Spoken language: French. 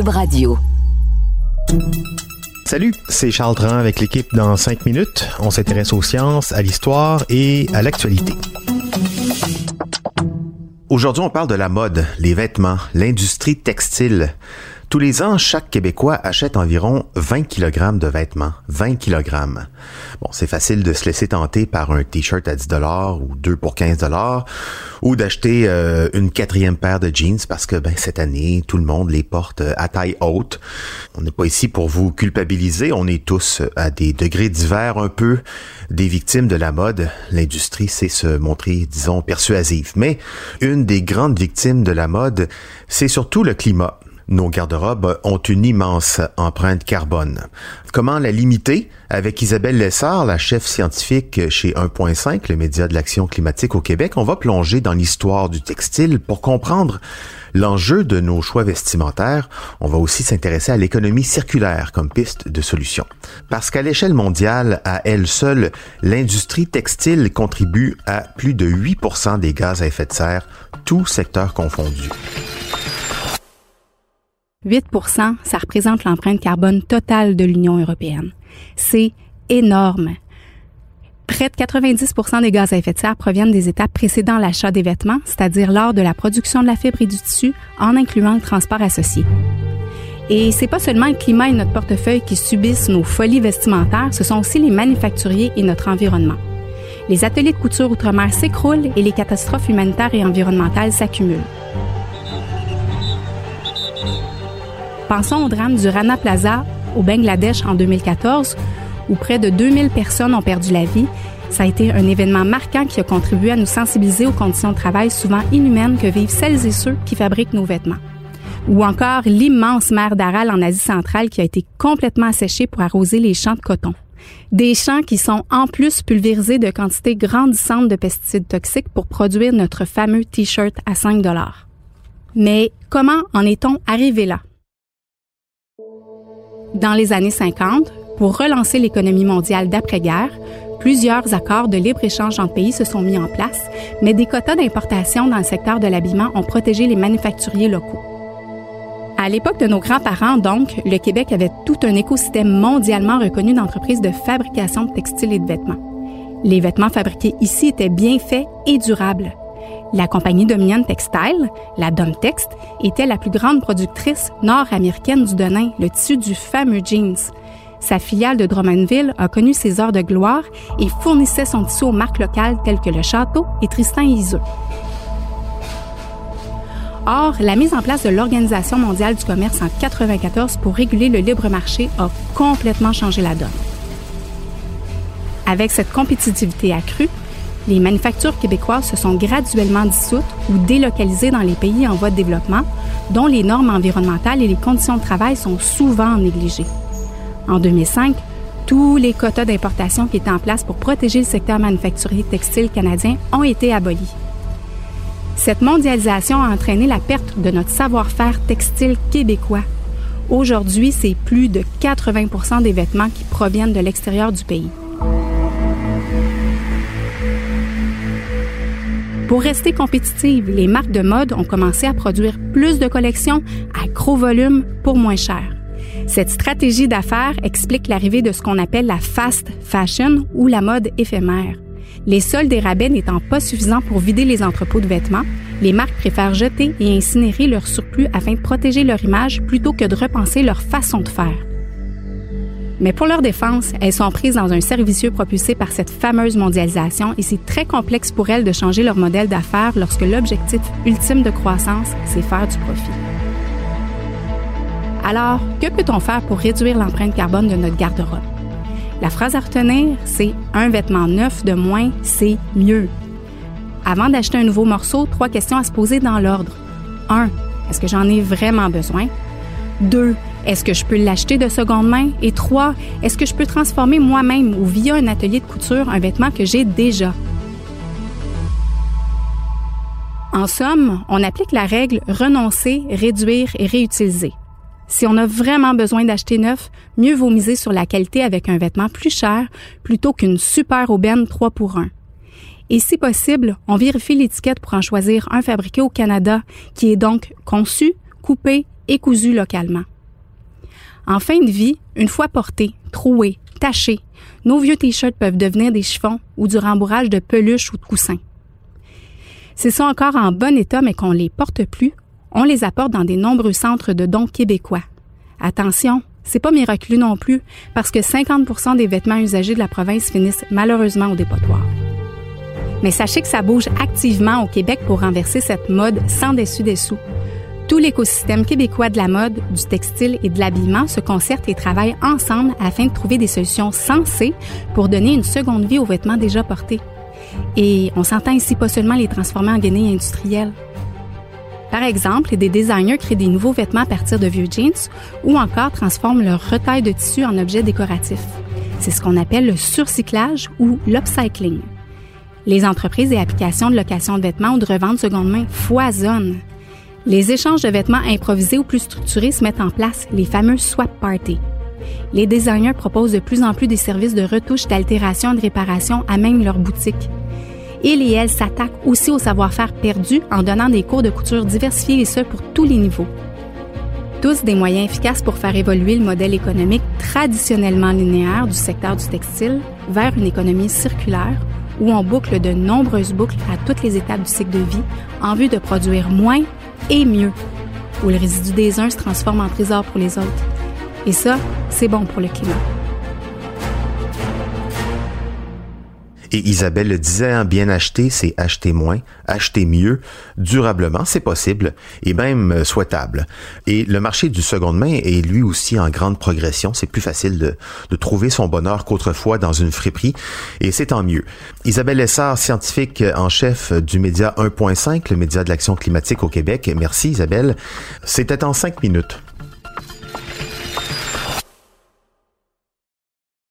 Radio. Salut, c'est Charles Tran avec l'équipe dans 5 minutes. On s'intéresse aux sciences, à l'histoire et à l'actualité. Aujourd'hui, on parle de la mode, les vêtements, l'industrie textile. Tous les ans, chaque Québécois achète environ 20 kg de vêtements. 20 kg. Bon, c'est facile de se laisser tenter par un t-shirt à 10 dollars ou deux pour 15 dollars ou d'acheter euh, une quatrième paire de jeans parce que ben cette année, tout le monde les porte euh, à taille haute. On n'est pas ici pour vous culpabiliser, on est tous à des degrés divers un peu des victimes de la mode. L'industrie sait se montrer, disons, persuasive. Mais une des grandes victimes de la mode, c'est surtout le climat. Nos garde-robes ont une immense empreinte carbone. Comment la limiter? Avec Isabelle Lessard, la chef scientifique chez 1.5, le média de l'action climatique au Québec, on va plonger dans l'histoire du textile pour comprendre l'enjeu de nos choix vestimentaires. On va aussi s'intéresser à l'économie circulaire comme piste de solution. Parce qu'à l'échelle mondiale, à elle seule, l'industrie textile contribue à plus de 8% des gaz à effet de serre, tout secteur confondu. 8 ça représente l'empreinte carbone totale de l'Union européenne. C'est énorme. Près de 90% des gaz à effet de serre proviennent des étapes précédant l'achat des vêtements, c'est-à-dire lors de la production de la fibre et du tissu, en incluant le transport associé. Et c'est pas seulement le climat et notre portefeuille qui subissent nos folies vestimentaires, ce sont aussi les manufacturiers et notre environnement. Les ateliers de couture outre-mer s'écroulent et les catastrophes humanitaires et environnementales s'accumulent. Pensons au drame du Rana Plaza au Bangladesh en 2014, où près de 2000 personnes ont perdu la vie. Ça a été un événement marquant qui a contribué à nous sensibiliser aux conditions de travail souvent inhumaines que vivent celles et ceux qui fabriquent nos vêtements. Ou encore l'immense mer d'Aral en Asie centrale qui a été complètement asséchée pour arroser les champs de coton. Des champs qui sont en plus pulvérisés de quantités grandissantes de pesticides toxiques pour produire notre fameux T-shirt à 5 dollars. Mais comment en est-on arrivé là? Dans les années 50, pour relancer l'économie mondiale d'après-guerre, plusieurs accords de libre-échange entre pays se sont mis en place, mais des quotas d'importation dans le secteur de l'habillement ont protégé les manufacturiers locaux. À l'époque de nos grands-parents, donc, le Québec avait tout un écosystème mondialement reconnu d'entreprises de fabrication de textiles et de vêtements. Les vêtements fabriqués ici étaient bien faits et durables. La compagnie Dominion Textile, la Domtext, était la plus grande productrice nord-américaine du Denain, le tissu du fameux jeans. Sa filiale de Drummondville a connu ses heures de gloire et fournissait son tissu aux marques locales telles que le Château et Tristan et Iseux. Or, la mise en place de l'Organisation mondiale du commerce en 1994 pour réguler le libre marché a complètement changé la donne. Avec cette compétitivité accrue, les manufactures québécoises se sont graduellement dissoutes ou délocalisées dans les pays en voie de développement, dont les normes environnementales et les conditions de travail sont souvent négligées. En 2005, tous les quotas d'importation qui étaient en place pour protéger le secteur manufacturier textile canadien ont été abolis. Cette mondialisation a entraîné la perte de notre savoir-faire textile québécois. Aujourd'hui, c'est plus de 80% des vêtements qui proviennent de l'extérieur du pays. Pour rester compétitives, les marques de mode ont commencé à produire plus de collections à gros volume pour moins cher. Cette stratégie d'affaires explique l'arrivée de ce qu'on appelle la fast fashion ou la mode éphémère. Les soldes et rabais n'étant pas suffisants pour vider les entrepôts de vêtements, les marques préfèrent jeter et incinérer leur surplus afin de protéger leur image plutôt que de repenser leur façon de faire. Mais pour leur défense, elles sont prises dans un servicieux propulsé par cette fameuse mondialisation et c'est très complexe pour elles de changer leur modèle d'affaires lorsque l'objectif ultime de croissance, c'est faire du profit. Alors, que peut-on faire pour réduire l'empreinte carbone de notre garde-robe? La phrase à retenir, c'est un vêtement neuf de moins, c'est mieux. Avant d'acheter un nouveau morceau, trois questions à se poser dans l'ordre. 1. est-ce que j'en ai vraiment besoin? 2. Est-ce que je peux l'acheter de seconde main? Et 3. Est-ce que je peux transformer moi-même ou via un atelier de couture un vêtement que j'ai déjà? En somme, on applique la règle renoncer, réduire et réutiliser. Si on a vraiment besoin d'acheter neuf, mieux vaut miser sur la qualité avec un vêtement plus cher plutôt qu'une super aubaine 3 pour 1. Et si possible, on vérifie l'étiquette pour en choisir un fabriqué au Canada qui est donc conçu, coupé et cousu localement. En fin de vie, une fois porté, troué, taché, nos vieux t-shirts peuvent devenir des chiffons ou du rembourrage de peluches ou de coussins. S'ils sont encore en bon état mais qu'on les porte plus, on les apporte dans des nombreux centres de dons québécois. Attention, c'est pas miraculeux non plus parce que 50 des vêtements usagés de la province finissent malheureusement au dépotoir. Mais sachez que ça bouge activement au Québec pour renverser cette mode sans dessus-dessous. Tout l'écosystème québécois de la mode, du textile et de l'habillement se concerte et travaille ensemble afin de trouver des solutions sensées pour donner une seconde vie aux vêtements déjà portés. Et on s'entend ici pas seulement les transformer en guenilles industrielles. Par exemple, des designers créent des nouveaux vêtements à partir de vieux jeans ou encore transforment leur retail de tissu en objets décoratifs. C'est ce qu'on appelle le surcyclage ou l'upcycling. Les entreprises et applications de location de vêtements ou de revente seconde main foisonnent. Les échanges de vêtements improvisés ou plus structurés se mettent en place, les fameux swap parties. Les designers proposent de plus en plus des services de retouche, d'altération de réparation à même leur boutique. Il et elles s'attaquent aussi au savoir-faire perdu en donnant des cours de couture diversifiés et ce pour tous les niveaux. Tous des moyens efficaces pour faire évoluer le modèle économique traditionnellement linéaire du secteur du textile vers une économie circulaire où on boucle de nombreuses boucles à toutes les étapes du cycle de vie en vue de produire moins et mieux, où le résidu des uns se transforme en trésor pour les autres. Et ça, c'est bon pour le climat. Et Isabelle le disait, hein, bien acheter, c'est acheter moins, acheter mieux, durablement, c'est possible et même euh, souhaitable. Et le marché du seconde main est lui aussi en grande progression. C'est plus facile de, de trouver son bonheur qu'autrefois dans une friperie et c'est tant mieux. Isabelle Lessard, scientifique en chef du média 1.5, le média de l'action climatique au Québec. Merci Isabelle. C'était en cinq minutes.